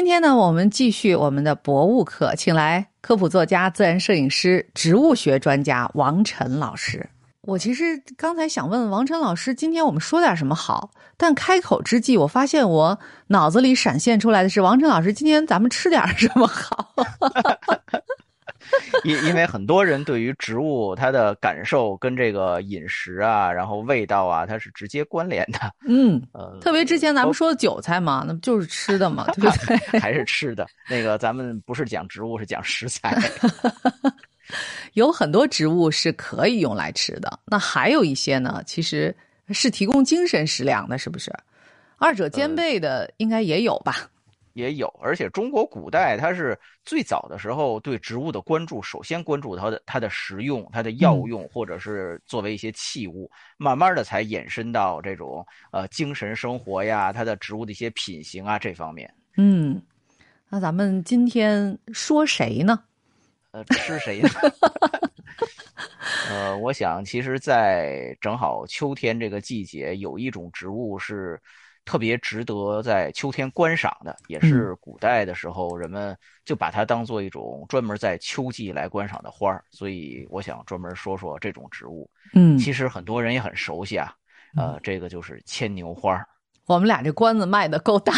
今天呢，我们继续我们的博物课，请来科普作家、自然摄影师、植物学专家王晨老师。我其实刚才想问王晨老师，今天我们说点什么好？但开口之际，我发现我脑子里闪现出来的是王晨老师，今天咱们吃点什么好？因因为很多人对于植物它的感受跟这个饮食啊，然后味道啊，它是直接关联的。嗯，呃，特别之前咱们说的韭菜嘛，那不就是吃的嘛，对不对？还是吃的。那个咱们不是讲植物，是讲食材。有很多植物是可以用来吃的，那还有一些呢，其实是提供精神食粮的，是不是？二者兼备的应该也有吧？也有，而且中国古代它是最早的时候对植物的关注，首先关注它的它的食用、它的药用，或者是作为一些器物，慢慢的才延伸到这种呃精神生活呀，它的植物的一些品行啊这方面。嗯，那咱们今天说谁呢？呃，吃谁呢？呃，我想其实，在正好秋天这个季节，有一种植物是。特别值得在秋天观赏的，也是古代的时候人们就把它当做一种专门在秋季来观赏的花儿，所以我想专门说说这种植物。嗯，其实很多人也很熟悉啊，呃，这个就是牵牛花。我们俩这关子卖的够大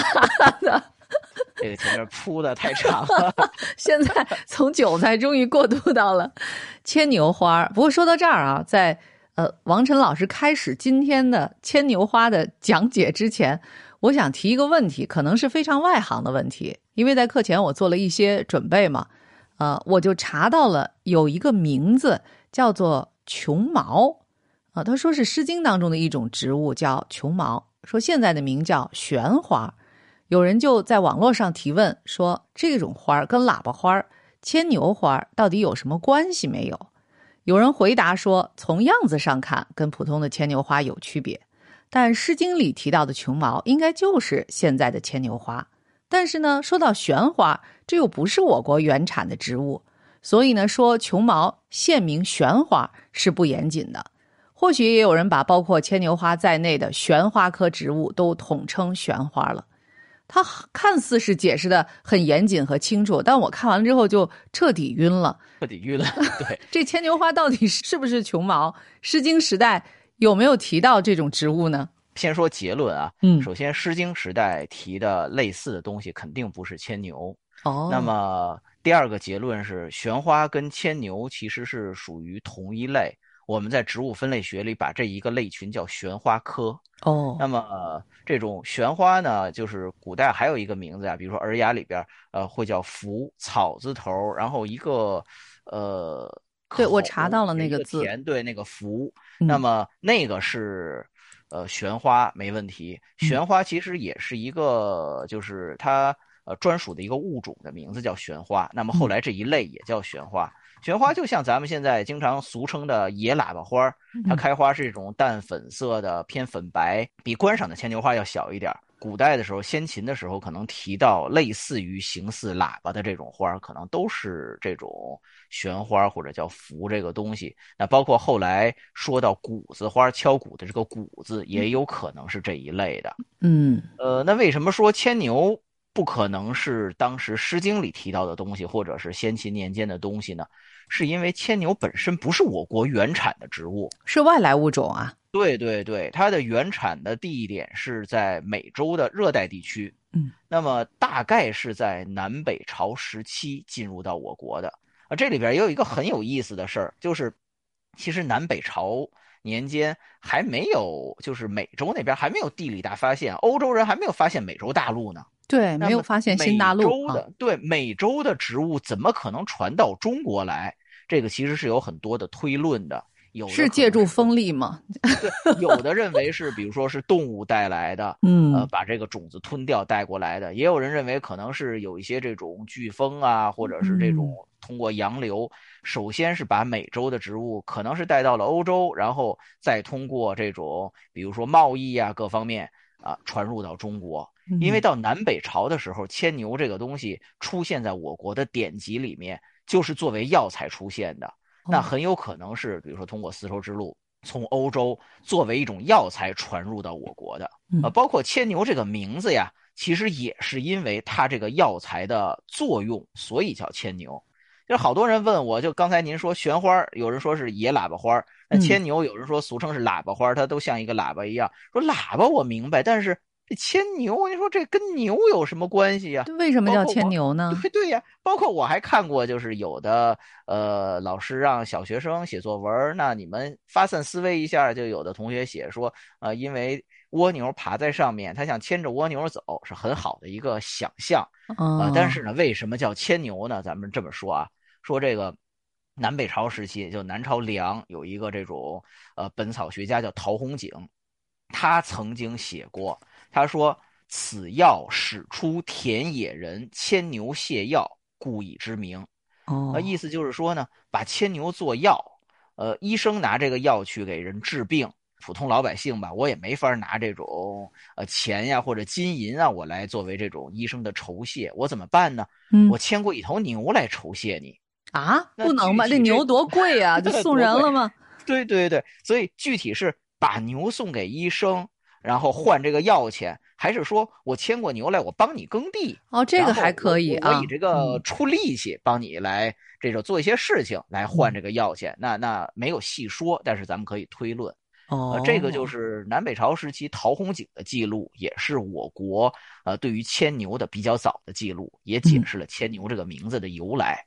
的，这个前面铺的太长了。现在从韭菜终于过渡到了牵牛花。不过说到这儿啊，在。呃，王晨老师开始今天的牵牛花的讲解之前，我想提一个问题，可能是非常外行的问题，因为在课前我做了一些准备嘛，呃，我就查到了有一个名字叫做琼毛，啊，他说是《诗经》当中的一种植物叫琼毛，说现在的名叫玄花，有人就在网络上提问说，这种花跟喇叭花、牵牛花到底有什么关系没有？有人回答说，从样子上看，跟普通的牵牛花有区别，但《诗经》里提到的琼毛应该就是现在的牵牛花。但是呢，说到玄花，这又不是我国原产的植物，所以呢，说琼毛现名玄花是不严谨的。或许也有人把包括牵牛花在内的玄花科植物都统称玄花了。他看似是解释的很严谨和清楚，但我看完了之后就彻底晕了，彻底晕了。对，这牵牛花到底是不是琼毛？《诗经》时代有没有提到这种植物呢？先说结论啊，嗯，首先《诗经》时代提的类似的东西肯定不是牵牛。哦，那么第二个结论是，玄花跟牵牛其实是属于同一类。我们在植物分类学里把这一个类群叫玄花科。哦，那么这种玄花呢，就是古代还有一个名字呀，比如说《尔雅》里边，呃，会叫茯，草字头，然后一个，呃，对我查到了那个字，对，那个茯，那么那个是，呃，玄花没问题。玄花其实也是一个，就是它呃专属的一个物种的名字叫玄花。那么后来这一类也叫玄花。玄花就像咱们现在经常俗称的野喇叭花，它开花是一种淡粉色的，偏粉白，比观赏的牵牛花要小一点。古代的时候，先秦的时候，可能提到类似于形似喇叭的这种花，可能都是这种玄花或者叫符这个东西。那包括后来说到谷子花，敲鼓的这个谷子，也有可能是这一类的。嗯，呃，那为什么说牵牛？不可能是当时《诗经》里提到的东西，或者是先秦年间的东西呢？是因为牵牛本身不是我国原产的植物，是外来物种啊。对对对，它的原产的地点是在美洲的热带地区。嗯，那么大概是在南北朝时期进入到我国的。啊，这里边也有一个很有意思的事儿，就是其实南北朝年间还没有，就是美洲那边还没有地理大发现，欧洲人还没有发现美洲大陆呢。对，没有发现新大陆。美洲的对美洲的植物怎么可能传到中国来？这个其实是有很多的推论的。有是借助风力吗？对，有的认为是，比如说是动物带来的，嗯，呃，把这个种子吞掉带过来的。也有人认为可能是有一些这种飓风啊，或者是这种通过洋流，首先是把美洲的植物可能是带到了欧洲，然后再通过这种比如说贸易啊各方面啊传入到中国。因为到南北朝的时候，牵牛这个东西出现在我国的典籍里面，就是作为药材出现的。那很有可能是，比如说通过丝绸之路从欧洲作为一种药材传入到我国的。呃，包括牵牛这个名字呀，其实也是因为它这个药材的作用，所以叫牵牛。就好多人问我，就刚才您说玄花，有人说是野喇叭花，那牵牛有人说俗称是喇叭花，它都像一个喇叭一样。说喇叭我明白，但是这牵牛，你说这跟牛有什么关系呀？为什么叫牵牛呢？对对呀，包括我还看过，就是有的呃老师让小学生写作文，那你们发散思维一下，就有的同学写说，呃，因为。蜗牛爬在上面，他想牵着蜗牛走，是很好的一个想象啊。但是呢，为什么叫牵牛呢？咱们这么说啊，说这个南北朝时期，就南朝梁有一个这种呃本草学家叫陶弘景，他曾经写过，他说此药始出田野人牵牛泻药，故以之名。哦，意思就是说呢，把牵牛做药，呃，医生拿这个药去给人治病。普通老百姓吧，我也没法拿这种呃钱呀或者金银啊，我来作为这种医生的酬谢，我怎么办呢？嗯，我牵过一头牛来酬谢你啊？不能吧？这牛多贵啊，就送人了吗？对对对，所以具体是把牛送给医生，然后换这个药钱，还是说我牵过牛来，我帮你耕地？哦，这个还可以啊，我以这个出力气帮你来这个做一些事情来换这个药钱，那那没有细说，但是咱们可以推论。哦，这个就是南北朝时期陶弘景的记录，也是我国呃对于牵牛的比较早的记录，也解释了牵牛这个名字的由来。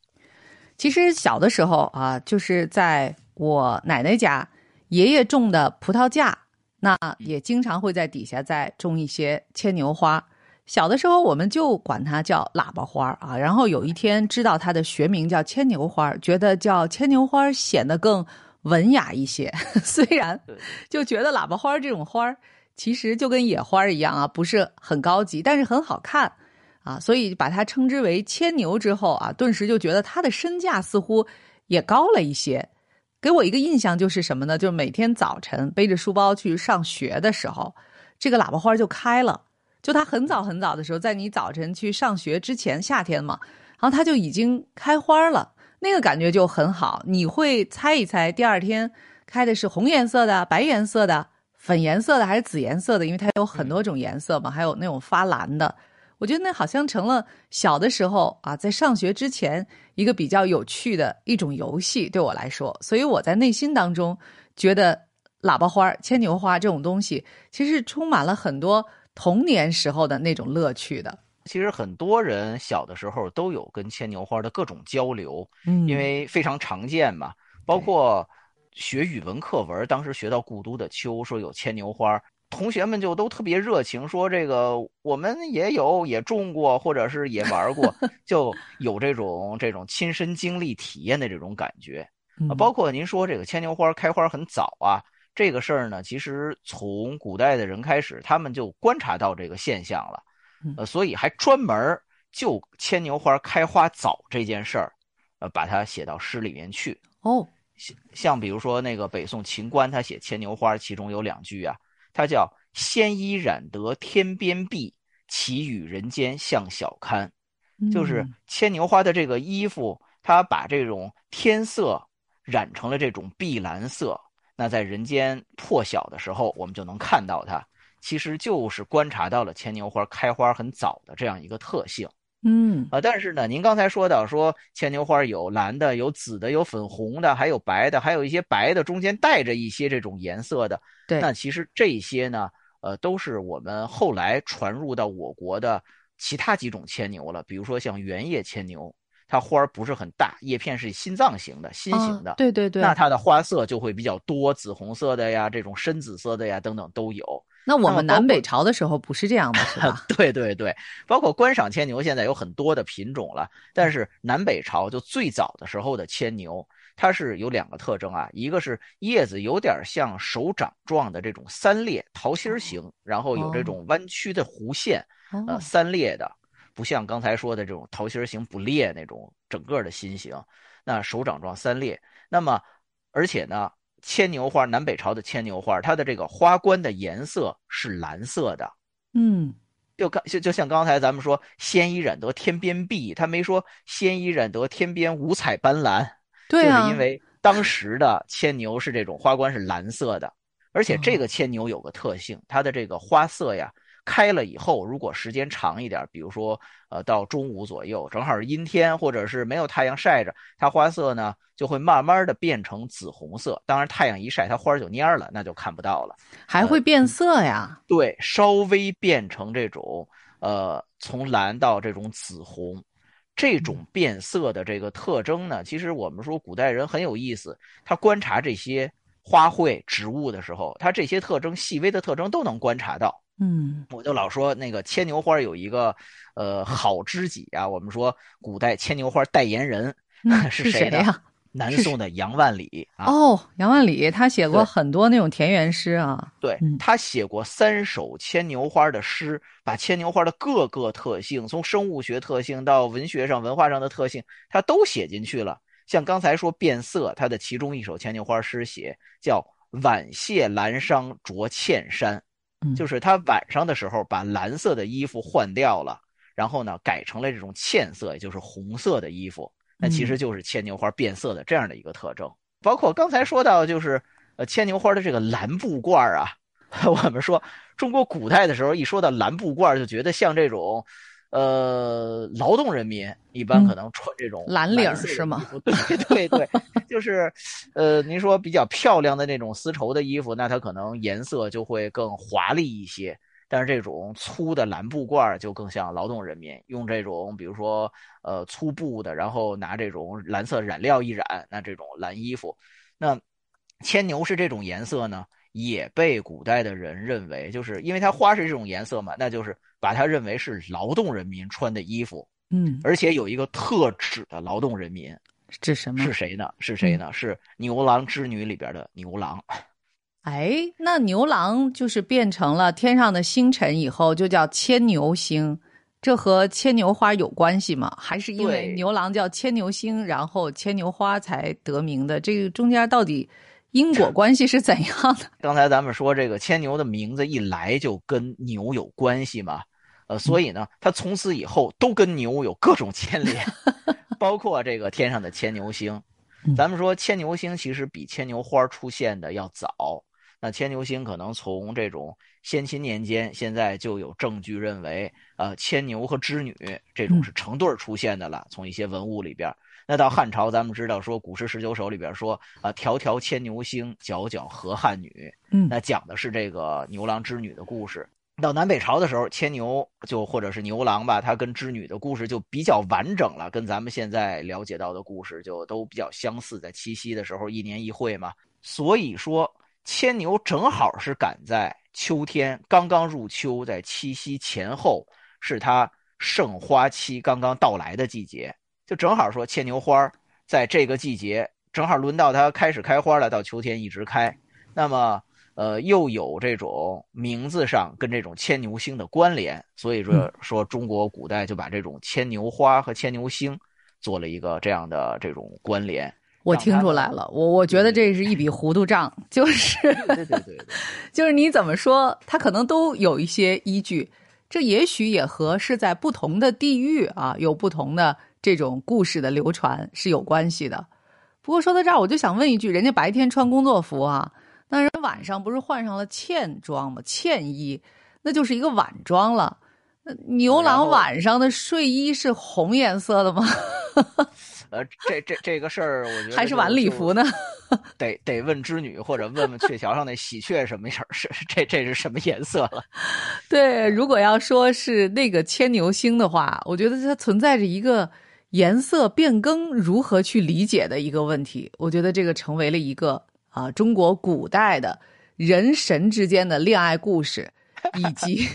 其实小的时候啊，就是在我奶奶家，爷爷种的葡萄架，那也经常会在底下再种一些牵牛花。小的时候我们就管它叫喇叭花啊，然后有一天知道它的学名叫牵牛花，觉得叫牵牛花显得更。文雅一些，虽然就觉得喇叭花这种花其实就跟野花一样啊，不是很高级，但是很好看啊，所以把它称之为牵牛之后啊，顿时就觉得它的身价似乎也高了一些。给我一个印象就是什么呢？就是每天早晨背着书包去上学的时候，这个喇叭花就开了。就它很早很早的时候，在你早晨去上学之前，夏天嘛，然后它就已经开花了。那个感觉就很好，你会猜一猜第二天开的是红颜色的、白颜色的、粉颜色的还是紫颜色的？因为它有很多种颜色嘛，还有那种发蓝的。我觉得那好像成了小的时候啊，在上学之前一个比较有趣的一种游戏，对我来说。所以我在内心当中觉得喇叭花、牵牛花这种东西，其实充满了很多童年时候的那种乐趣的。其实很多人小的时候都有跟牵牛花的各种交流，嗯，因为非常常见嘛。包括学语文课文，当时学到《故都的秋》，说有牵牛花，同学们就都特别热情，说这个我们也有，也种过，或者是也玩过，就有这种这种亲身经历体验的这种感觉。啊，包括您说这个牵牛花开花很早啊，这个事儿呢，其实从古代的人开始，他们就观察到这个现象了。呃，所以还专门就牵牛花开花早这件事儿，呃，把它写到诗里面去。哦，像像比如说那个北宋秦观，他写牵牛花，其中有两句啊，他叫“鲜衣染得天边碧，其与人间向小堪”，就是牵牛花的这个衣服，它把这种天色染成了这种碧蓝色，那在人间破晓的时候，我们就能看到它。其实就是观察到了牵牛花开花很早的这样一个特性，嗯啊，但是呢，您刚才说到说牵牛花有蓝的、有紫的、有粉红的，还有白的，还有一些白的中间带着一些这种颜色的。对，那其实这些呢，呃，都是我们后来传入到我国的其他几种牵牛了，比如说像圆叶牵牛，它花儿不是很大，叶片是心脏型的、心形的，对对对，那它的花色就会比较多，紫红色的呀，这种深紫色的呀，等等都有。那我们南北朝的时候不是这样的，是吧？对对对，包括观赏牵牛，现在有很多的品种了。但是南北朝就最早的时候的牵牛，它是有两个特征啊，一个是叶子有点像手掌状的这种三裂桃心形，然后有这种弯曲的弧线，呃，三裂的，不像刚才说的这种桃心形不裂那种整个的心形。那手掌状三裂，那么而且呢？牵牛花，南北朝的牵牛花，它的这个花冠的颜色是蓝色的。嗯，就刚就就像刚才咱们说“鲜衣染得天边碧”，他没说“鲜衣染得天边五彩斑斓”。对啊，就是因为当时的牵牛是这种花冠是蓝色的，而且这个牵牛有个特性，它的这个花色呀开了以后，如果时间长一点，比如说呃到中午左右，正好是阴天，或者是没有太阳晒着，它花色呢就会慢慢的变成紫红色。当然太阳一晒，它花就蔫了，那就看不到了。还会变色呀？对，稍微变成这种呃从蓝到这种紫红。这种变色的这个特征呢，其实我们说古代人很有意思，他观察这些花卉植物的时候，他这些特征细微的特征都能观察到。嗯，我就老说那个牵牛花有一个呃好知己啊，我们说古代牵牛花代言人 是谁呀？南宋的杨万里啊，哦，杨万里，他写过很多那种田园诗啊。对他写过三首牵牛花的诗，把牵牛花的各个特性，从生物学特性到文学上、文化上的特性，他都写进去了。像刚才说变色，他的其中一首牵牛花诗写叫“晚谢兰裳着茜衫”，就是他晚上的时候把蓝色的衣服换掉了，然后呢改成了这种嵌色，也就是红色的衣服。那其实就是牵牛花变色的这样的一个特征，包括刚才说到，就是呃牵牛花的这个蓝布褂啊，我们说中国古代的时候，一说到蓝布褂，就觉得像这种，呃，劳动人民一般可能穿这种蓝领是吗？对 对对，就是，呃，您说比较漂亮的那种丝绸的衣服，那它可能颜色就会更华丽一些。但是这种粗的蓝布褂就更像劳动人民用这种，比如说呃粗布的，然后拿这种蓝色染料一染，那这种蓝衣服，那牵牛是这种颜色呢，也被古代的人认为，就是因为它花是这种颜色嘛，那就是把它认为是劳动人民穿的衣服。嗯，而且有一个特指的劳动人民，指什么？是谁呢？是谁呢？是牛郎织女里边的牛郎。哎，那牛郎就是变成了天上的星辰以后，就叫牵牛星，这和牵牛花有关系吗？还是因为牛郎叫牵牛星，然后牵牛花才得名的？这个中间到底因果关系是怎样的？刚才咱们说这个牵牛的名字一来就跟牛有关系嘛，呃，所以呢，它从此以后都跟牛有各种牵连，包括这个天上的牵牛星。咱们说牵牛星其实比牵牛花出现的要早。那牵牛星可能从这种先秦年间，现在就有证据认为，呃，牵牛和织女这种是成对出现的了。从一些文物里边，那到汉朝，咱们知道说《古诗十九首》里边说，啊，迢迢牵牛星，皎皎河汉女。嗯，那讲的是这个牛郎织女的故事。到南北朝的时候，牵牛就或者是牛郎吧，他跟织女的故事就比较完整了，跟咱们现在了解到的故事就都比较相似。在七夕的时候，一年一会嘛，所以说。牵牛正好是赶在秋天刚刚入秋，在七夕前后，是它盛花期刚刚到来的季节，就正好说牵牛花在这个季节正好轮到它开始开花了，到秋天一直开。那么，呃，又有这种名字上跟这种牵牛星的关联，所以说说中国古代就把这种牵牛花和牵牛星做了一个这样的这种关联。我听出来了，我我觉得这是一笔糊涂账，就是对对对，就是你怎么说，它可能都有一些依据，这也许也和是在不同的地域啊，有不同的这种故事的流传是有关系的。不过说到这儿，我就想问一句，人家白天穿工作服啊，那人晚上不是换上了茜装吗？茜衣，那就是一个晚装了。那牛郎晚上的睡衣是红颜色的吗？呃，这这这个事儿，我觉得还是晚礼服呢，得得问织女或者问问鹊桥上那喜鹊什么样儿，是这这是什么颜色了？对，如果要说是那个牵牛星的话，我觉得它存在着一个颜色变更如何去理解的一个问题。我觉得这个成为了一个啊中国古代的人神之间的恋爱故事，以及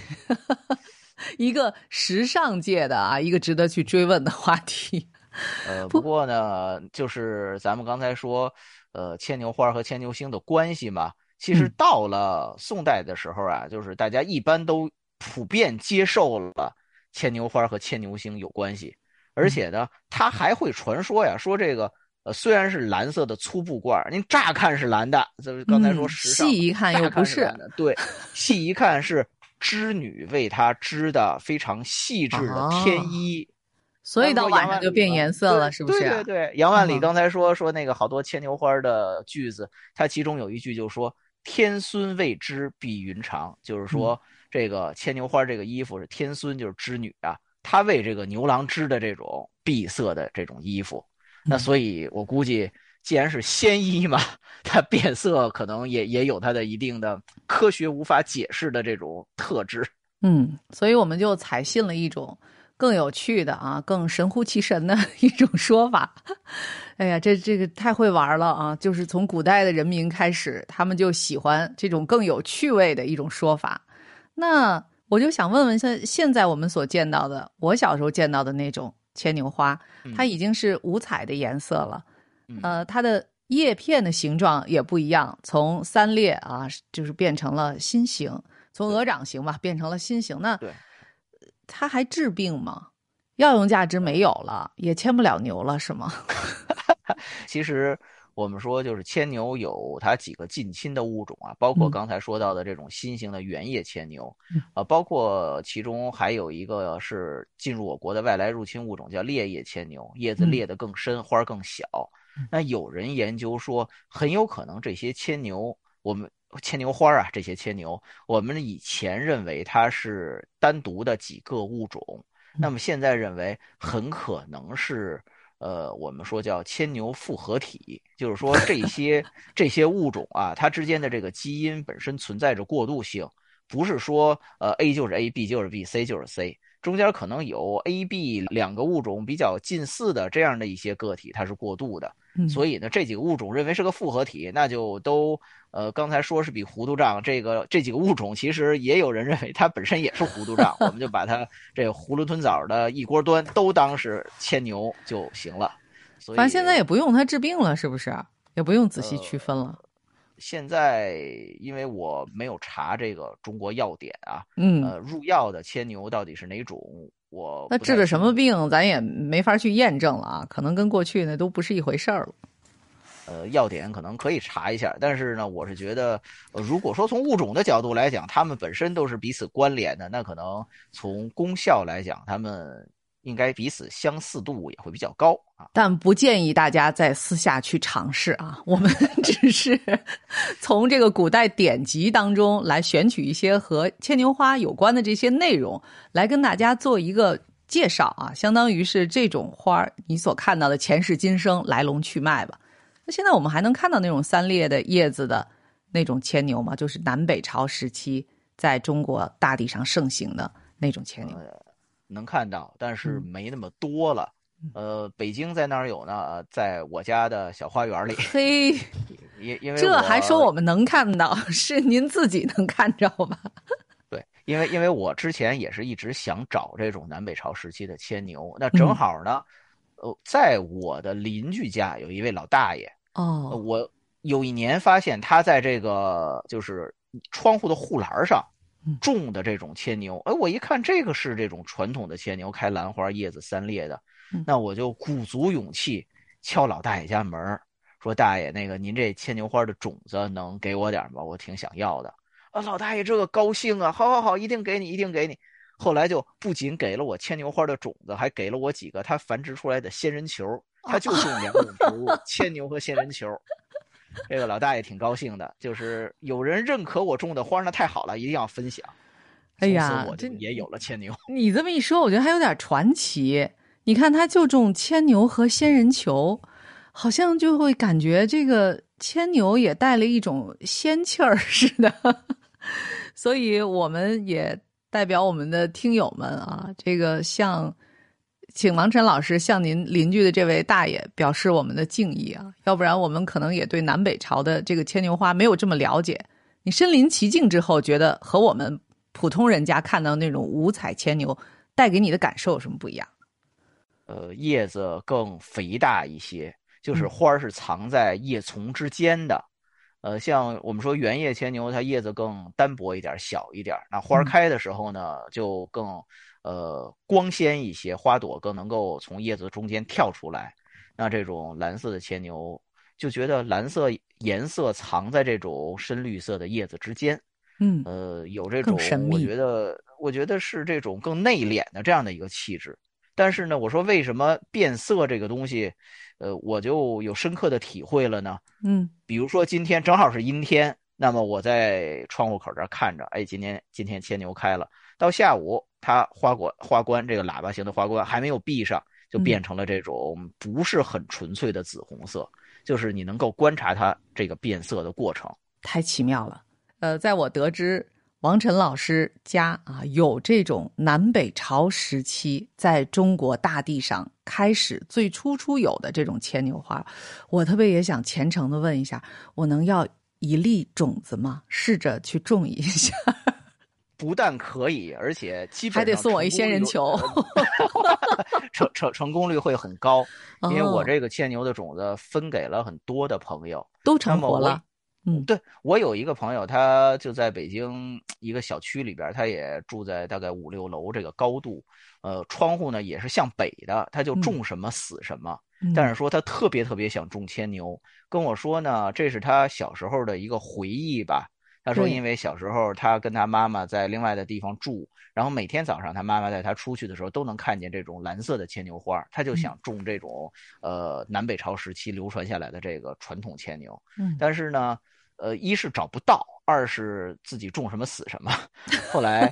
一个时尚界的啊一个值得去追问的话题。呃，不过呢，就是咱们刚才说，呃，牵牛花和牵牛星的关系嘛，其实到了宋代的时候啊，就是大家一般都普遍接受了牵牛花和牵牛星有关系，而且呢，他还会传说呀，说这个呃虽然是蓝色的粗布褂，您乍看是蓝的，就是刚才说时尚，细一看又不是，对，细一看是织女为他织的非常细致的天衣。所以到晚上就变颜色了，是不是？对对对，杨万里刚才说说那个好多牵牛花的句子，他其中有一句就说“天孙未知碧云长”，就是说这个牵牛花这个衣服是天孙，就是织女啊，她为这个牛郎织的这种闭色的这种衣服。那所以，我估计，既然是仙衣嘛，它变色可能也也有它的一定的科学无法解释的这种特质。嗯，所以我们就采信了一种更有趣的啊，更神乎其神的 一种说法。哎呀，这这个太会玩了啊！就是从古代的人民开始，他们就喜欢这种更有趣味的一种说法。那我就想问问，现现在我们所见到的，我小时候见到的那种牵牛花，它已经是五彩的颜色了，呃，它的叶片的形状也不一样，从三裂啊，就是变成了心形，从鹅掌形吧变成了心形。那它还治病吗？药用价值没有了，也牵不了牛了，是吗？其实我们说，就是牵牛有它几个近亲的物种啊，包括刚才说到的这种新型的原叶牵牛，啊，包括其中还有一个是进入我国的外来入侵物种，叫裂叶牵牛，叶子裂得更深，花更小。那有人研究说，很有可能这些牵牛，我们牵牛花啊，这些牵牛，我们以前认为它是单独的几个物种。那么现在认为很可能是，呃，我们说叫牵牛复合体，就是说这些 这些物种啊，它之间的这个基因本身存在着过渡性，不是说呃 A 就是 A，B 就是 B，C 就是 C，中间可能有 A、B 两个物种比较近似的这样的一些个体，它是过渡的。所以呢，这几个物种认为是个复合体，那就都呃，刚才说是比糊涂账，这个这几个物种其实也有人认为它本身也是糊涂账，我们就把它这囫囵吞枣的一锅端，都当是牵牛就行了。反正现在也不用它治病了，是不是？也不用仔细区分了。现在因为我没有查这个中国药典啊，嗯，呃，入药的牵牛到底是哪种？我那治的什么病，咱也没法去验证了啊，可能跟过去那都不是一回事儿了。呃，要点可能可以查一下，但是呢，我是觉得，呃如果说从物种的角度来讲，它们本身都是彼此关联的，那可能从功效来讲，它们。应该彼此相似度也会比较高啊，但不建议大家在私下去尝试啊。我们 只是从这个古代典籍当中来选取一些和牵牛花有关的这些内容，来跟大家做一个介绍啊，相当于是这种花你所看到的前世今生来龙去脉吧。那现在我们还能看到那种三裂的叶子的那种牵牛吗？就是南北朝时期在中国大地上盛行的那种牵牛。能看到，但是没那么多了。呃，北京在那儿有呢，在我家的小花园里。嘿，因因 为这还说我们能看到，是您自己能看着吗？对，因为因为我之前也是一直想找这种南北朝时期的牵牛，那正好呢，呃，在我的邻居家有一位老大爷。哦，我有一年发现他在这个就是窗户的护栏上。种的这种牵牛，哎，我一看这个是这种传统的牵牛，开兰花，叶子三裂的，那我就鼓足勇气敲老大爷家门说大爷，那个您这牵牛花的种子能给我点吗？我挺想要的。啊，老大爷这个高兴啊，好好好，一定给你，一定给你。后来就不仅给了我牵牛花的种子，还给了我几个他繁殖出来的仙人球，他就种两种植物，牵牛和仙人球。这个老大爷挺高兴的，就是有人认可我种的花，那太好了，一定要分享。哎呀，我这也有了牵牛。你这么一说，我觉得还有点传奇。你看，他就种牵牛和仙人球，好像就会感觉这个牵牛也带了一种仙气儿似的。所以，我们也代表我们的听友们啊，这个像。请王晨老师向您邻居的这位大爷表示我们的敬意啊，要不然我们可能也对南北朝的这个牵牛花没有这么了解。你身临其境之后，觉得和我们普通人家看到那种五彩牵牛带给你的感受有什么不一样？呃，叶子更肥大一些，就是花是藏在叶丛之间的。呃，像我们说原叶牵牛，它叶子更单薄一点，小一点。那花开的时候呢，就更。呃，光鲜一些，花朵更能够从叶子中间跳出来。那这种蓝色的牵牛，就觉得蓝色颜色藏在这种深绿色的叶子之间。嗯，呃，有这种，我觉得，我觉得是这种更内敛的这样的一个气质。但是呢，我说为什么变色这个东西，呃，我就有深刻的体会了呢？嗯，比如说今天正好是阴天。那么我在窗户口这儿看着，哎，今天今天牵牛开了。到下午，它花果花冠这个喇叭形的花冠还没有闭上，就变成了这种不是很纯粹的紫红色，就是你能够观察它这个变色的过程，太奇妙了。呃，在我得知王晨老师家啊有这种南北朝时期在中国大地上开始最初出有的这种牵牛花，我特别也想虔诚的问一下，我能要一粒种子吗？试着去种一下。不但可以，而且基本还得送我一仙人球，成成成功率会很高。因为我这个牵牛的种子分给了很多的朋友，都成活了。嗯，对我有一个朋友，他就在北京一个小区里边，他也住在大概五六楼这个高度，呃，窗户呢也是向北的，他就种什么死什么。但是说他特别特别想种牵牛，跟我说呢，这是他小时候的一个回忆吧。他说：“因为小时候他跟他妈妈在另外的地方住，然后每天早上他妈妈带他出去的时候都能看见这种蓝色的牵牛花，他就想种这种呃南北朝时期流传下来的这个传统牵牛。嗯，但是呢，呃，一是找不到，二是自己种什么死什么。后来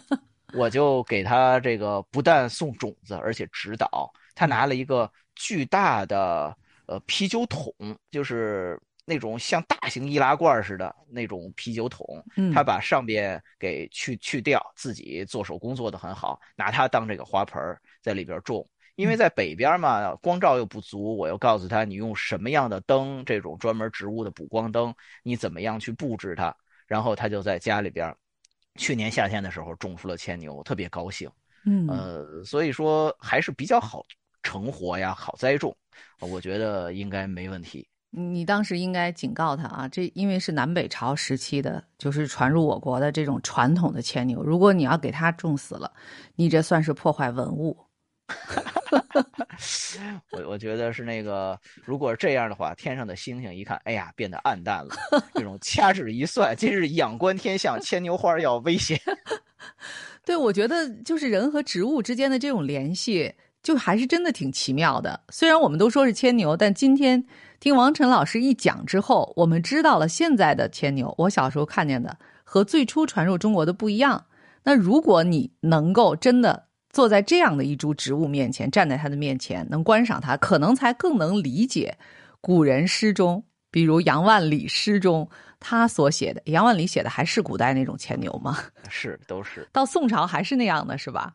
我就给他这个不但送种子，而且指导。他拿了一个巨大的呃啤酒桶，就是。”那种像大型易拉罐似的那种啤酒桶，他把上边给去去掉，自己做手工做的很好，拿它当这个花盆在里边种。因为在北边嘛，光照又不足，我又告诉他你用什么样的灯，这种专门植物的补光灯，你怎么样去布置它。然后他就在家里边，去年夏天的时候种出了牵牛，特别高兴。嗯，呃，所以说还是比较好成活呀，好栽种，我觉得应该没问题。你当时应该警告他啊，这因为是南北朝时期的，就是传入我国的这种传统的牵牛，如果你要给他种死了，你这算是破坏文物。我我觉得是那个，如果这样的话，天上的星星一看，哎呀，变得暗淡了。这种掐指一算，今日仰观天象，牵牛花要危险。对，我觉得就是人和植物之间的这种联系，就还是真的挺奇妙的。虽然我们都说是牵牛，但今天。听王晨老师一讲之后，我们知道了现在的牵牛，我小时候看见的和最初传入中国的不一样。那如果你能够真的坐在这样的一株植物面前，站在它的面前，能观赏它，可能才更能理解古人诗中，比如杨万里诗中他所写的。杨万里写的还是古代那种牵牛吗？是，都是。到宋朝还是那样的，是吧？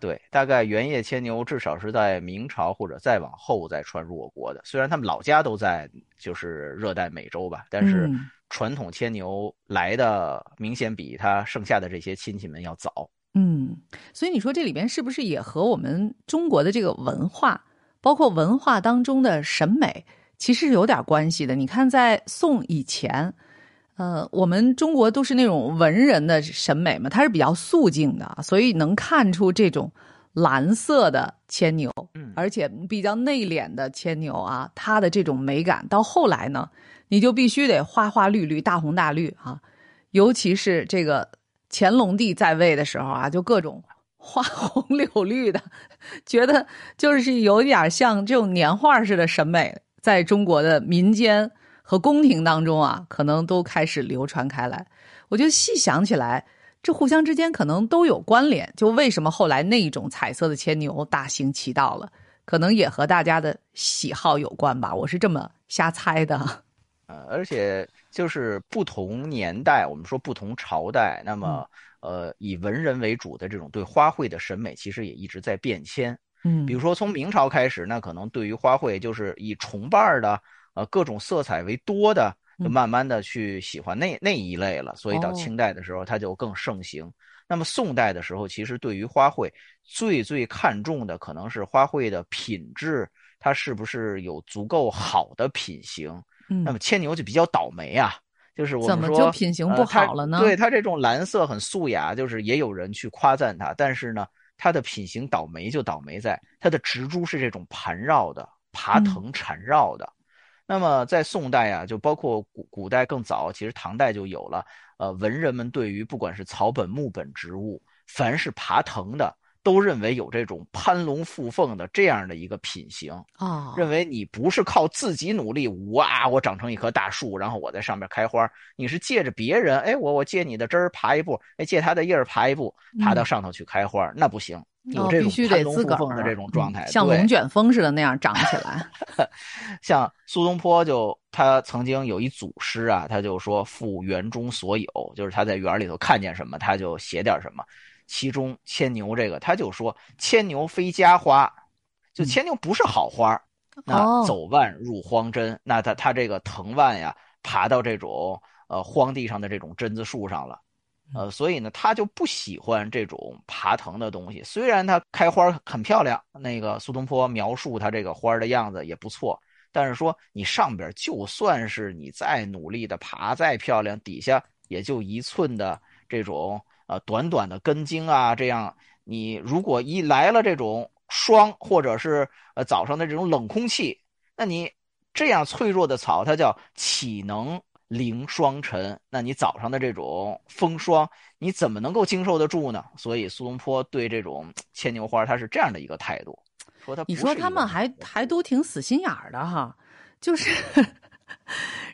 对，大概原叶牵牛至少是在明朝或者再往后再传入我国的。虽然他们老家都在就是热带美洲吧，但是传统牵牛来的明显比他剩下的这些亲戚们要早。嗯，所以你说这里边是不是也和我们中国的这个文化，包括文化当中的审美，其实有点关系的？你看，在宋以前。呃，我们中国都是那种文人的审美嘛，它是比较素净的，所以能看出这种蓝色的牵牛，嗯，而且比较内敛的牵牛啊，它的这种美感，到后来呢，你就必须得花花绿绿、大红大绿啊，尤其是这个乾隆帝在位的时候啊，就各种花红柳绿的，觉得就是有点像这种年画似的审美，在中国的民间。和宫廷当中啊，可能都开始流传开来。我就细想起来，这互相之间可能都有关联。就为什么后来那一种彩色的牵牛大行其道了，可能也和大家的喜好有关吧。我是这么瞎猜的。呃，而且就是不同年代，我们说不同朝代，那么呃，以文人为主的这种对花卉的审美，其实也一直在变迁。嗯，比如说从明朝开始，那可能对于花卉就是以重瓣的。呃，各种色彩为多的，就慢慢的去喜欢那那一类了。所以到清代的时候，它就更盛行。那么宋代的时候，其实对于花卉最最看重的，可能是花卉的品质，它是不是有足够好的品行。嗯，那么牵牛就比较倒霉啊，就是我们说怎么就品行不好了呢？对它这种蓝色很素雅，就是也有人去夸赞它，但是呢，它的品行倒霉就倒霉在它的植株是这种盘绕的、爬藤缠绕的。那么在宋代啊，就包括古古代更早，其实唐代就有了。呃，文人们对于不管是草本、木本植物，凡是爬藤的，都认为有这种攀龙附凤的这样的一个品行啊，认为你不是靠自己努力，哇，我长成一棵大树，然后我在上面开花，你是借着别人，哎，我我借你的枝儿爬一步，哎，借他的叶儿爬一步，爬到上头去开花，那不行，有这种攀龙附凤的这种状态，像龙卷风似的那样长起来。像苏东坡就他曾经有一祖诗啊，他就说赋园中所有，就是他在园里头看见什么，他就写点什么。其中牵牛这个，他就说牵牛非佳花，就牵牛不是好花。那走腕入荒针，那他他这个藤蔓呀，爬到这种呃荒地上的这种榛子树上了，呃，所以呢，他就不喜欢这种爬藤的东西。虽然它开花很漂亮，那个苏东坡描述它这个花的样子也不错，但是说你上边就算是你再努力的爬，再漂亮，底下也就一寸的这种。呃，短短的根茎啊，这样你如果一来了这种霜，或者是呃早上的这种冷空气，那你这样脆弱的草，它叫岂能凌霜尘？那你早上的这种风霜，你怎么能够经受得住呢？所以苏东坡对这种牵牛花，他是这样的一个态度，说他你说他们还还都挺死心眼儿的哈，就是。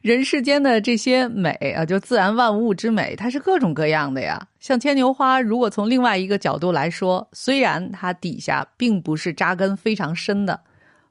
人世间的这些美啊，就自然万物之美，它是各种各样的呀。像牵牛花，如果从另外一个角度来说，虽然它底下并不是扎根非常深的，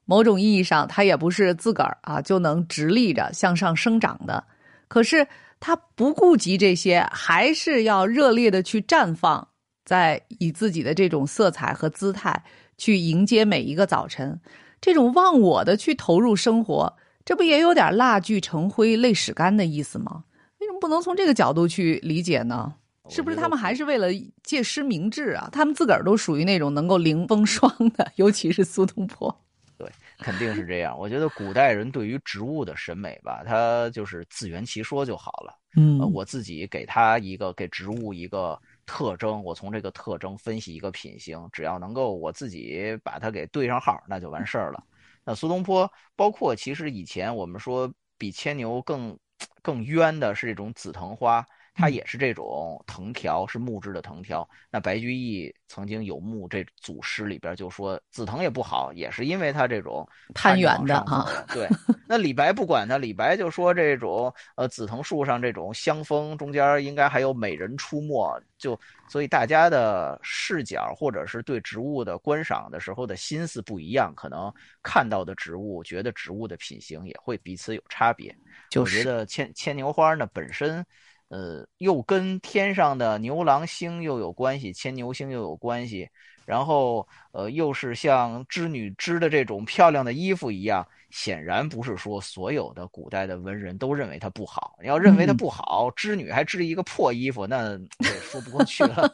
某种意义上它也不是自个儿啊就能直立着向上生长的，可是它不顾及这些，还是要热烈的去绽放，在以自己的这种色彩和姿态去迎接每一个早晨，这种忘我的去投入生活。这不也有点蜡炬成灰泪始干的意思吗？为什么不能从这个角度去理解呢？是不是他们还是为了借诗明志啊？他们自个儿都属于那种能够凌风霜的，尤其是苏东坡。对，肯定是这样。我觉得古代人对于植物的审美吧，他就是自圆其说就好了。嗯，我自己给他一个给植物一个特征，我从这个特征分析一个品行，只要能够我自己把它给对上号，那就完事儿了。那苏东坡，包括其实以前我们说比牵牛更 更冤的是这种紫藤花。它也是这种藤条，是木质的藤条。那白居易曾经有墓这祖诗里边就说紫藤也不好，也是因为它这种攀援的啊。对，那李白不管他，李白就说这种呃紫藤树上这种香风中间应该还有美人出没，就所以大家的视角或者是对植物的观赏的时候的心思不一样，可能看到的植物觉得植物的品行也会彼此有差别。我觉得牵牵牛花呢本身。呃，又跟天上的牛郎星又有关系，牵牛星又有关系，然后呃，又是像织女织的这种漂亮的衣服一样，显然不是说所有的古代的文人都认为它不好。你要认为它不好，织女还织一个破衣服，那说不过去了。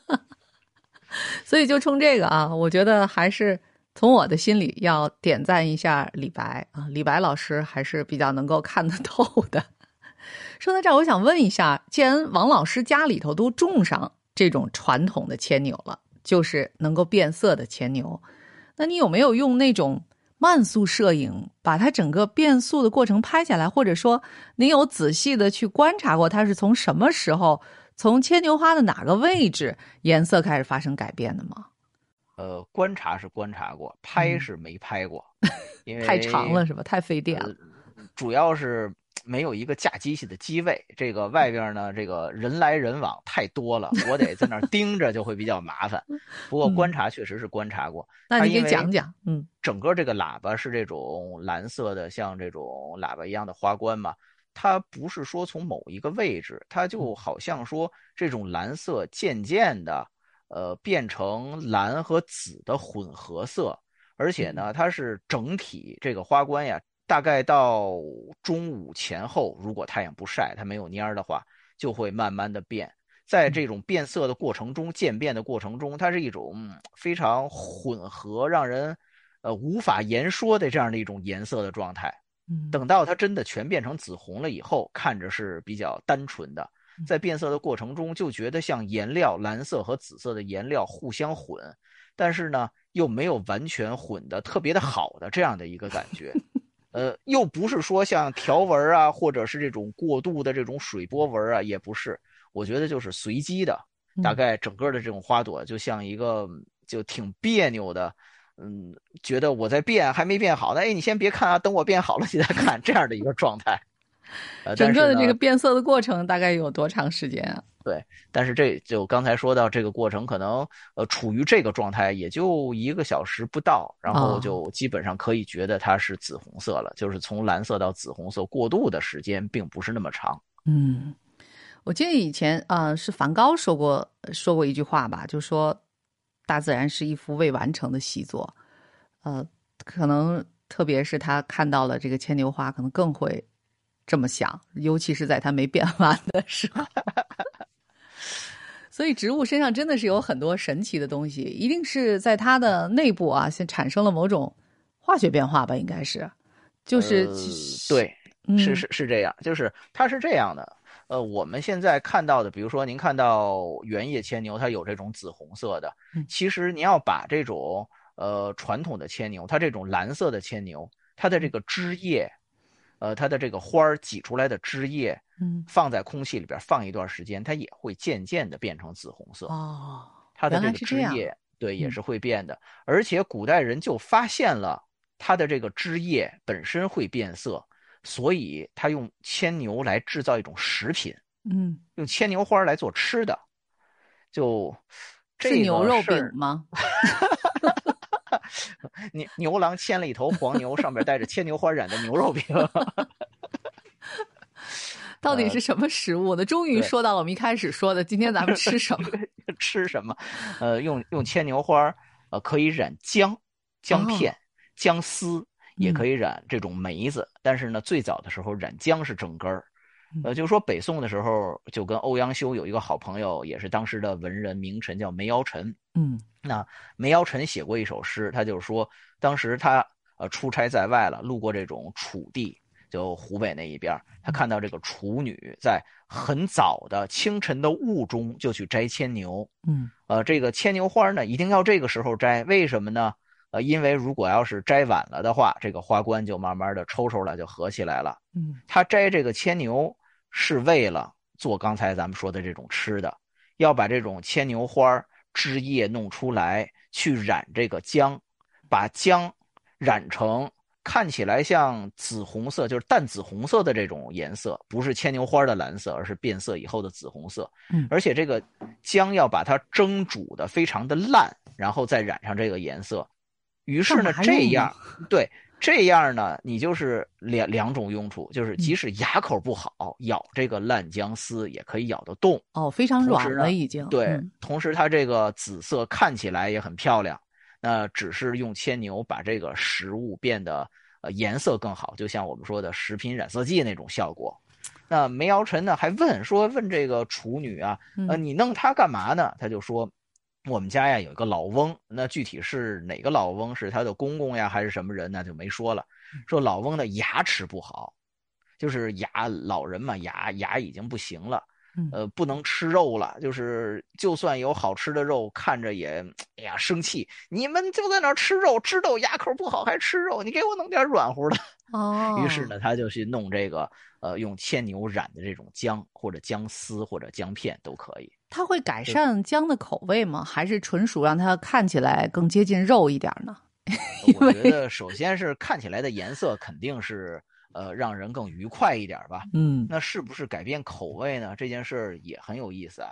所以就冲这个啊，我觉得还是从我的心里要点赞一下李白啊，李白老师还是比较能够看得透的。说到这儿，我想问一下，既然王老师家里头都种上这种传统的牵牛了，就是能够变色的牵牛，那你有没有用那种慢速摄影把它整个变速的过程拍下来？或者说，你有仔细的去观察过它是从什么时候，从牵牛花的哪个位置颜色开始发生改变的吗？呃，观察是观察过，拍是没拍过，因为太长了是吧？太费电了，主要是。没有一个架机器的机位，这个外边呢，这个人来人往太多了，我得在那儿盯着，就会比较麻烦。不过观察确实是观察过。那你给讲讲，嗯，整个这个喇叭是这种蓝色的，像这种喇叭一样的花冠嘛？它不是说从某一个位置，它就好像说这种蓝色渐渐的，呃，变成蓝和紫的混合色，而且呢，它是整体这个花冠呀。大概到中午前后，如果太阳不晒，它没有蔫儿的话，就会慢慢的变。在这种变色的过程中，渐变的过程中，它是一种非常混合、让人呃无法言说的这样的一种颜色的状态。等到它真的全变成紫红了以后，看着是比较单纯的。在变色的过程中，就觉得像颜料蓝色和紫色的颜料互相混，但是呢，又没有完全混的特别的好的这样的一个感觉。呃，又不是说像条纹啊，或者是这种过度的这种水波纹啊，也不是。我觉得就是随机的，大概整个的这种花朵就像一个就挺别扭的，嗯，觉得我在变还没变好呢，哎，你先别看啊，等我变好了你再看，这样的一个状态。整个的这个变色的过程大概有多长时间啊？对，但是这就刚才说到这个过程，可能呃处于这个状态也就一个小时不到，然后就基本上可以觉得它是紫红色了，就是从蓝色到紫红色过渡的时间并不是那么长。嗯，我记得以前啊是梵高说过说过一句话吧，就说大自然是一幅未完成的习作，呃，可能特别是他看到了这个牵牛花，可能更会这么想，尤其是在它没变完的时候。所以植物身上真的是有很多神奇的东西，一定是在它的内部啊，先产生了某种化学变化吧？应该是，就是对，是是是这样，就是它是这样的。呃，我们现在看到的，比如说您看到原野牵牛，它有这种紫红色的，其实您要把这种呃传统的牵牛，它这种蓝色的牵牛，它的这个枝叶。呃，它的这个花儿挤出来的汁液，嗯，放在空气里边放一段时间，它也会渐渐的变成紫红色。哦，它的这个汁液，对，也是会变的。而且古代人就发现了它的这个汁液本身会变色，所以他用牵牛来制造一种食品，嗯，用牵牛花来做吃的，就这牛肉饼吗？牛牛郎牵了一头黄牛，上面带着牵牛花染的牛肉饼，到底是什么食物呢？终于说到了我们一开始说的，今天咱们吃什么？吃什么？呃，用用牵牛花，呃，可以染姜、姜片、姜丝，也可以染这种梅子。但是呢，最早的时候染姜是正根儿。呃，就是说北宋的时候，就跟欧阳修有一个好朋友，也是当时的文人名臣，叫梅尧臣。嗯，那梅尧臣写过一首诗，他就是说，当时他呃出差在外了，路过这种楚地，就湖北那一边，他看到这个楚女在很早的清晨的雾中就去摘牵牛。嗯，呃，这个牵牛花呢，一定要这个时候摘，为什么呢？呃，因为如果要是摘晚了的话，这个花冠就慢慢的抽抽了，就合起来了。嗯，他摘这个牵牛。是为了做刚才咱们说的这种吃的，要把这种牵牛花枝叶弄出来，去染这个姜，把姜染成看起来像紫红色，就是淡紫红色的这种颜色，不是牵牛花的蓝色，而是变色以后的紫红色。嗯，而且这个姜要把它蒸煮的非常的烂，然后再染上这个颜色。于是呢，这样对。这样呢，你就是两两种用处，就是即使牙口不好，咬这个烂姜丝也可以咬得动哦，非常软了已经。对，同时它这个紫色看起来也很漂亮。那只是用牵牛把这个食物变得呃颜色更好，就像我们说的食品染色剂那种效果。那梅尧臣呢还问说问这个处女啊，呃你弄它干嘛呢？他就说。我们家呀有一个老翁，那具体是哪个老翁？是他的公公呀，还是什么人？那就没说了。说老翁的牙齿不好，就是牙老人嘛，牙牙已经不行了，呃，不能吃肉了。就是就算有好吃的肉，看着也哎呀生气。你们就在那吃肉，知道牙口不好还吃肉，你给我弄点软乎的。哦。于是呢，他就去弄这个，呃，用牵牛染的这种姜，或者姜丝，或者姜片都可以。它会改善姜的口味吗？还是纯属让它看起来更接近肉一点呢？我觉得首先是看起来的颜色肯定是呃让人更愉快一点吧。嗯，那是不是改变口味呢？这件事也很有意思啊。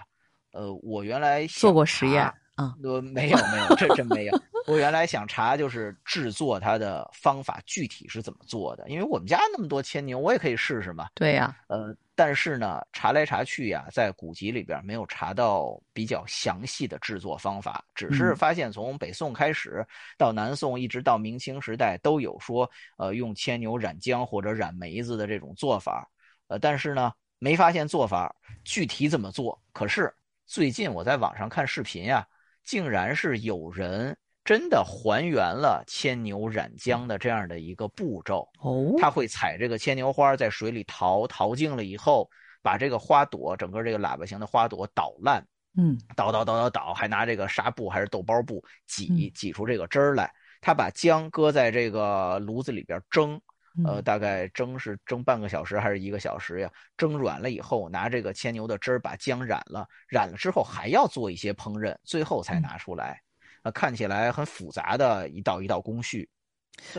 呃，我原来做过实验啊，呃，没有没有，这真没有。我原来想查就是制作它的方法具体是怎么做的，因为我们家那么多牵牛，我也可以试试嘛。对呀，呃。但是呢，查来查去呀，在古籍里边没有查到比较详细的制作方法，只是发现从北宋开始到南宋，一直到明清时代都有说，呃，用牵牛染浆或者染梅子的这种做法，呃，但是呢，没发现做法具体怎么做。可是最近我在网上看视频呀，竟然是有人。真的还原了牵牛染浆的这样的一个步骤哦，他会采这个牵牛花在水里淘淘净了以后，把这个花朵整个这个喇叭形的花朵捣烂，嗯，捣捣捣捣捣，还拿这个纱布还是豆包布挤挤出这个汁儿来。他把姜搁在这个炉子里边蒸，呃，大概蒸是蒸半个小时还是一个小时呀？蒸软了以后，拿这个牵牛的汁儿把姜染了，染了之后还要做一些烹饪，最后才拿出来。呃看起来很复杂的一道一道工序。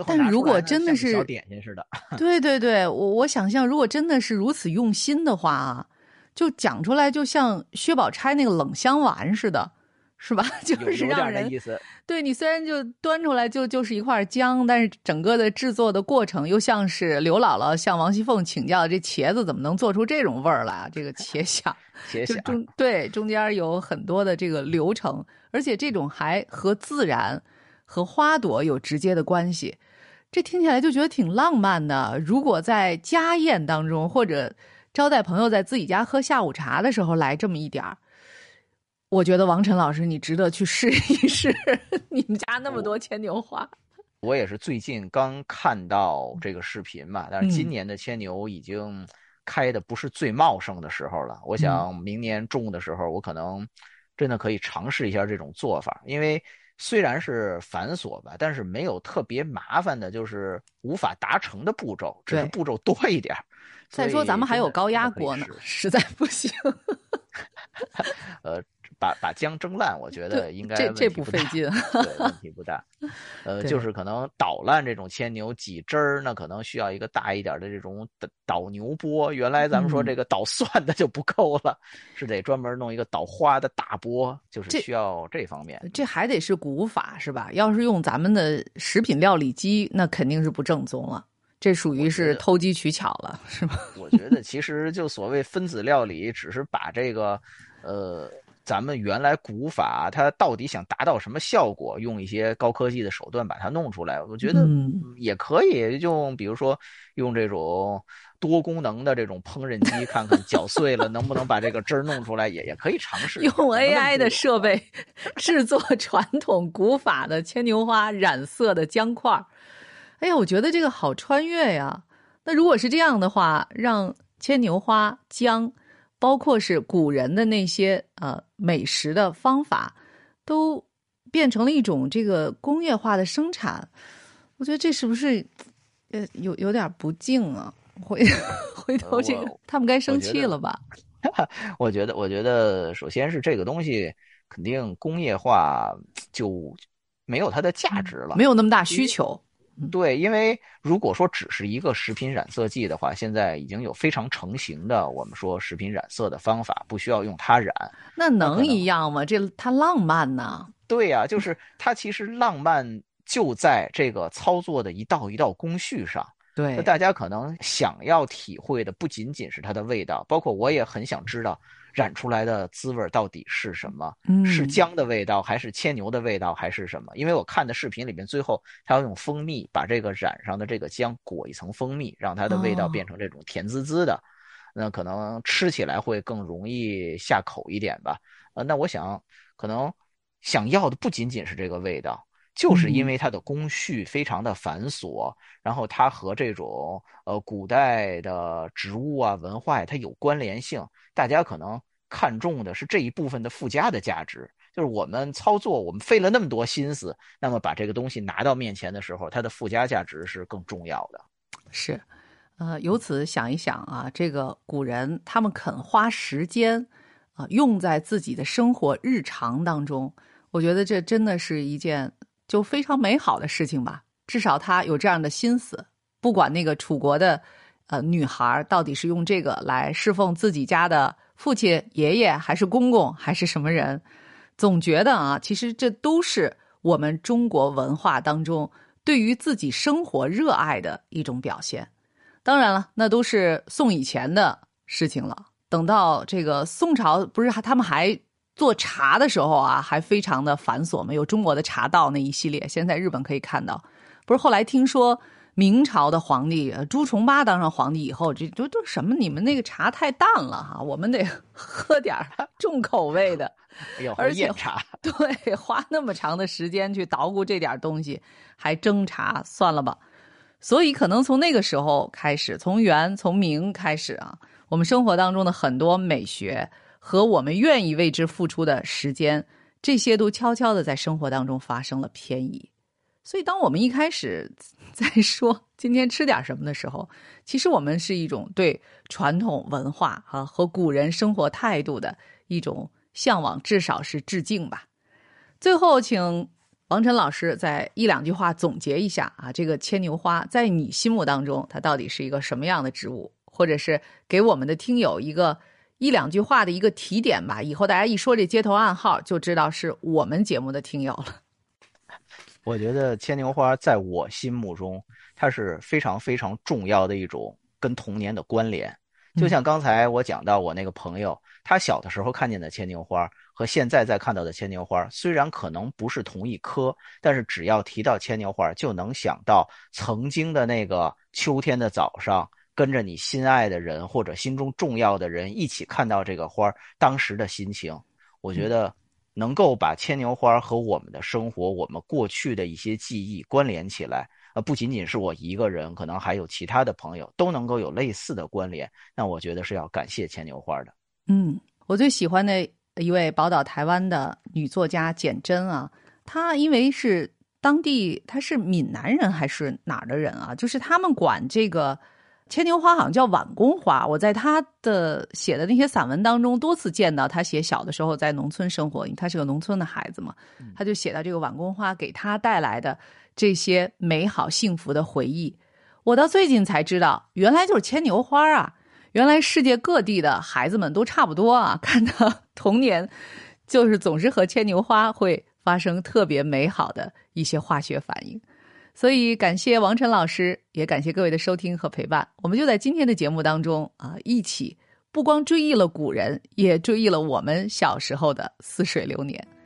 但是如果真的是小点心似的，对对对，我我想象如果真的是如此用心的话啊，就讲出来就像薛宝钗那个冷香丸似的，是吧？就是让人对你虽然就端出来就就是一块姜，但是整个的制作的过程又像是刘姥姥向王熙凤请教这茄子怎么能做出这种味儿来？这个茄 想，茄想中对中间有很多的这个流程，而且这种还和自然。和花朵有直接的关系，这听起来就觉得挺浪漫的。如果在家宴当中，或者招待朋友在自己家喝下午茶的时候来这么一点儿，我觉得王晨老师你值得去试一试。你们家那么多牵牛花，我也是最近刚看到这个视频嘛，但是今年的牵牛已经开的不是最茂盛的时候了。我想明年种的时候，我可能真的可以尝试一下这种做法，因为。虽然是繁琐吧，但是没有特别麻烦的，就是无法达成的步骤，只是步骤多一点。再说咱们还有高压锅呢，实在不行。呃。把把姜蒸烂，我觉得应该这这不费劲，对，问题不大。呃，就是可能捣烂这种牵牛挤汁儿，那可能需要一个大一点的这种捣捣牛钵。原来咱们说这个捣蒜的就不够了，是得专门弄一个捣花的大钵，就是需要这方面。这还得是古法是吧？要是用咱们的食品料理机，那肯定是不正宗了。这属于是偷机取巧了，是吧？我觉得其实就所谓分子料理，只是把这个呃。咱们原来古法，它到底想达到什么效果？用一些高科技的手段把它弄出来，我觉得也可以。用比如说用这种多功能的这种烹饪机，看看搅碎了能不能把这个汁儿弄出来，也也可以尝试。用 AI 的设备制作传统古法的牵牛花染色的姜块儿哎呀，我觉得这个好穿越呀！那如果是这样的话，让牵牛花姜。包括是古人的那些呃美食的方法，都变成了一种这个工业化的生产，我觉得这是不是呃有有点不敬啊？回 回头这个他们该生气了吧？我觉得，我觉得首先是这个东西肯定工业化就没有它的价值了，没有那么大需求。对，因为如果说只是一个食品染色剂的话，现在已经有非常成型的我们说食品染色的方法，不需要用它染。那能一样吗？这它浪漫呢？对呀，就是它其实浪漫就在这个操作的一道一道工序上。对，那大家可能想要体会的不仅仅是它的味道，包括我也很想知道。染出来的滋味到底是什么？是姜的味道，还是牵牛的味道，还是什么？因为我看的视频里面，最后他要用蜂蜜把这个染上的这个姜裹一层蜂蜜，让它的味道变成这种甜滋滋的，那可能吃起来会更容易下口一点吧。呃，那我想可能想要的不仅仅是这个味道。就是因为它的工序非常的繁琐，然后它和这种呃古代的植物啊文化它有关联性。大家可能看重的是这一部分的附加的价值，就是我们操作，我们费了那么多心思，那么把这个东西拿到面前的时候，它的附加价值是更重要的。是，呃，由此想一想啊，这个古人他们肯花时间啊用在自己的生活日常当中，我觉得这真的是一件。就非常美好的事情吧，至少他有这样的心思。不管那个楚国的，呃，女孩到底是用这个来侍奉自己家的父亲、爷爷，还是公公，还是什么人，总觉得啊，其实这都是我们中国文化当中对于自己生活热爱的一种表现。当然了，那都是宋以前的事情了。等到这个宋朝，不是他们还。做茶的时候啊，还非常的繁琐嘛，有中国的茶道那一系列。现在日本可以看到，不是后来听说明朝的皇帝朱重八当上皇帝以后，这都都什么？你们那个茶太淡了哈，我们得 喝点重口味的，而且茶 对花那么长的时间去捣鼓这点东西，还蒸茶，算了吧。所以可能从那个时候开始，从元从明开始啊，我们生活当中的很多美学。和我们愿意为之付出的时间，这些都悄悄的在生活当中发生了偏移。所以，当我们一开始在说今天吃点什么的时候，其实我们是一种对传统文化啊和古人生活态度的一种向往，至少是致敬吧。最后，请王晨老师在一两句话总结一下啊，这个牵牛花在你心目当中，它到底是一个什么样的植物？或者是给我们的听友一个一两句话的一个提点吧。以后大家一说这街头暗号，就知道是我们节目的听友了。我觉得牵牛花在我心目中，它是非常非常重要的一种跟童年的关联。就像刚才我讲到我那个朋友，他小的时候看见的牵牛花和现在在看到的牵牛花，虽然可能不是同一棵，但是只要提到牵牛花，就能想到曾经的那个秋天的早上，跟着你心爱的人或者心中重要的人一起看到这个花当时的心情。我觉得能够把牵牛花和我们的生活、我们过去的一些记忆关联起来。呃，不仅仅是我一个人，可能还有其他的朋友都能够有类似的关联。那我觉得是要感谢牵牛花的。嗯，我最喜欢的一位宝岛台湾的女作家简真啊，她因为是当地，她是闽南人还是哪儿的人啊？就是他们管这个牵牛花好像叫晚宫花。我在他的写的那些散文当中多次见到他写小的时候在农村生活，因为她是个农村的孩子嘛，他就写到这个晚宫花给他带来的。这些美好幸福的回忆，我到最近才知道，原来就是牵牛花啊！原来世界各地的孩子们都差不多啊，看到童年，就是总是和牵牛花会发生特别美好的一些化学反应。所以，感谢王晨老师，也感谢各位的收听和陪伴。我们就在今天的节目当中啊，一起不光追忆了古人，也追忆了我们小时候的似水流年。